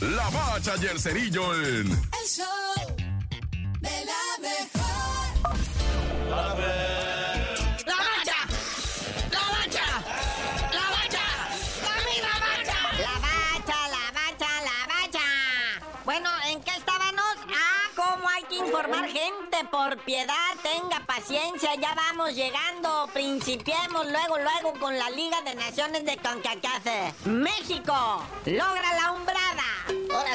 La Bacha y el Cerillo en... El show de la mejor. ¡La bacha! ¡La bacha! ¡La bacha! ¡Dame la bacha! La bacha, la bacha, la bacha. Bueno, ¿en qué estábamos? Ah, cómo hay que informar gente por piedad. Tenga paciencia, ya vamos llegando. Principiemos luego, luego con la Liga de Naciones de CONCACAF. México logra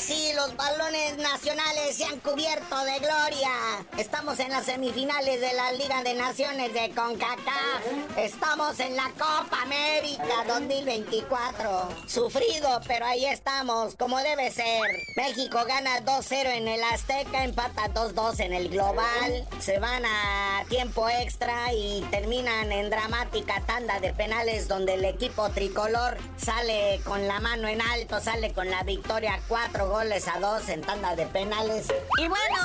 la umbrada. Ahora sí, los balones nacionales se han cubierto de gloria. Estamos en las semifinales de la Liga de Naciones de CONCACAF. Estamos en la Copa América 2024. Sufrido, pero ahí estamos, como debe ser. México gana 2-0 en el Azteca, empata 2-2 en el Global. Se van a tiempo extra y terminan en dramática tanda de penales donde el equipo tricolor sale con la mano en alto, sale con la victoria 4 goles a 2 en tanda de penales. Y bueno,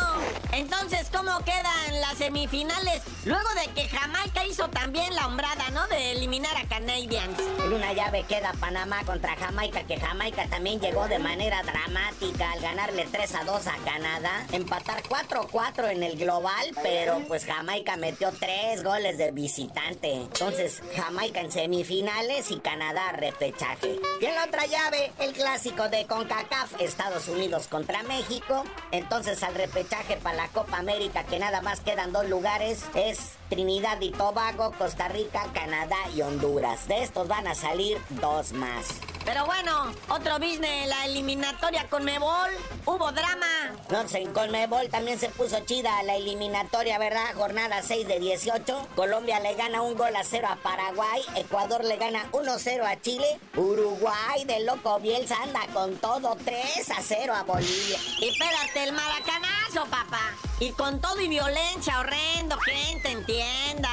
entonces, ¿cómo quedan las semifinales? Luego de que Jamaica hizo también la hombrada, ¿no? De eliminar a Canadians. En una llave queda Panamá contra Jamaica, que Jamaica también llegó de manera dramática al ganarle 3 a 2 a Canadá, empatar 4-4 en el global, pero pues Jamaica metió 3 goles de visitante. Entonces, Jamaica en semifinales y Canadá repechaje. Y en la otra llave, el clásico de CONCACAF, Estados Unidos contra México. Entonces, al repechaje para la Copa América, que nada más quedan dos lugares, es Trinidad y Tobago, Costa Rica, Canadá y Honduras. De estos van a salir dos más. Pero bueno, otro business, la eliminatoria con Mebol. Hubo drama. No en Colmebol también se puso chida la eliminatoria, ¿verdad? Jornada 6 de 18. Colombia le gana un gol a cero a Paraguay. Ecuador le gana 1-0 a Chile. Uruguay de loco Bielsa anda con todo 3 a 0 a Bolivia. Y espérate, el maracanazo, papá. Y con todo y violencia, horrendo, gente, entienda.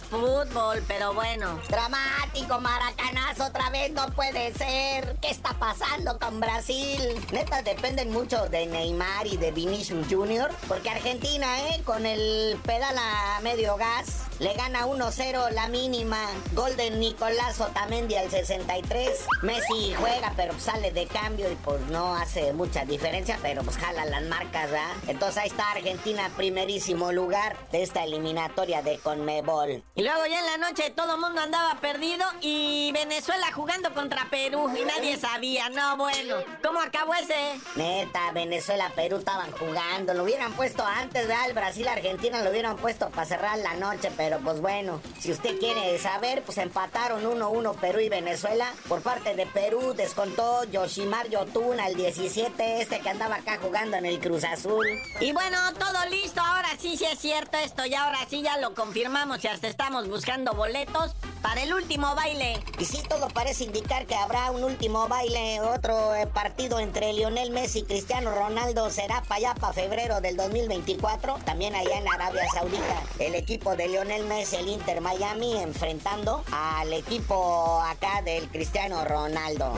Es fútbol, pero bueno. Dramático, maracanazo, otra vez no puede ser. ¿Qué está pasando con Brasil? Neta, dependen mucho de Neymar y de Vinicius Jr. Porque Argentina, ¿eh? Con el pedal a medio gas, le gana 1-0 la mínima. Gol de Nicolás Otamendi al 63. Messi juega, pero sale de cambio y pues no hace mucha diferencia, pero pues jala las marcas, ¿verdad? Entonces ahí está Argentina, primerísimo lugar de esta eliminatoria de Conmebol. Y luego ya en la noche todo el mundo andaba perdido y Venezuela jugando contra Perú y nadie sabía. No, bueno. ¿Cómo acabó ese? Neta, Venezuela, Perú estaban jugando. Lo hubieran puesto antes, ¿verdad? El Brasil, Argentina lo hubieran puesto para cerrar la noche. Pero pues bueno, si usted quiere saber, pues empataron 1-1 Perú y Venezuela. Por parte de Perú descontó Yoshimar Yotun al 17, este que andaba acá jugando en el Cruz Azul. Y bueno, todo listo. Ahora sí, sí es cierto esto. Y ahora sí ya lo confirmamos y hasta estamos buscando boletos para el último baile. Y sí, todo parece indicar que habrá un último baile, otro eh, partido entre Lionel Messi y Cristiano Ronaldo será para allá, para febrero del 2024. También allá en Arabia Saudita, el equipo de Lionel Messi, el Inter Miami, enfrentando al equipo acá del Cristiano Ronaldo.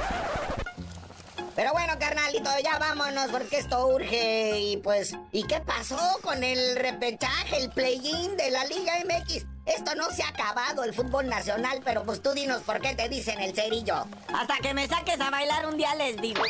Pero bueno, carnalito, ya vámonos porque esto urge y pues... ¿Y qué pasó con el repechaje, el play-in de la Liga MX? Esto no se ha acabado el fútbol nacional, pero pues tú dinos por qué te dicen el cerillo. Hasta que me saques a bailar un día les digo.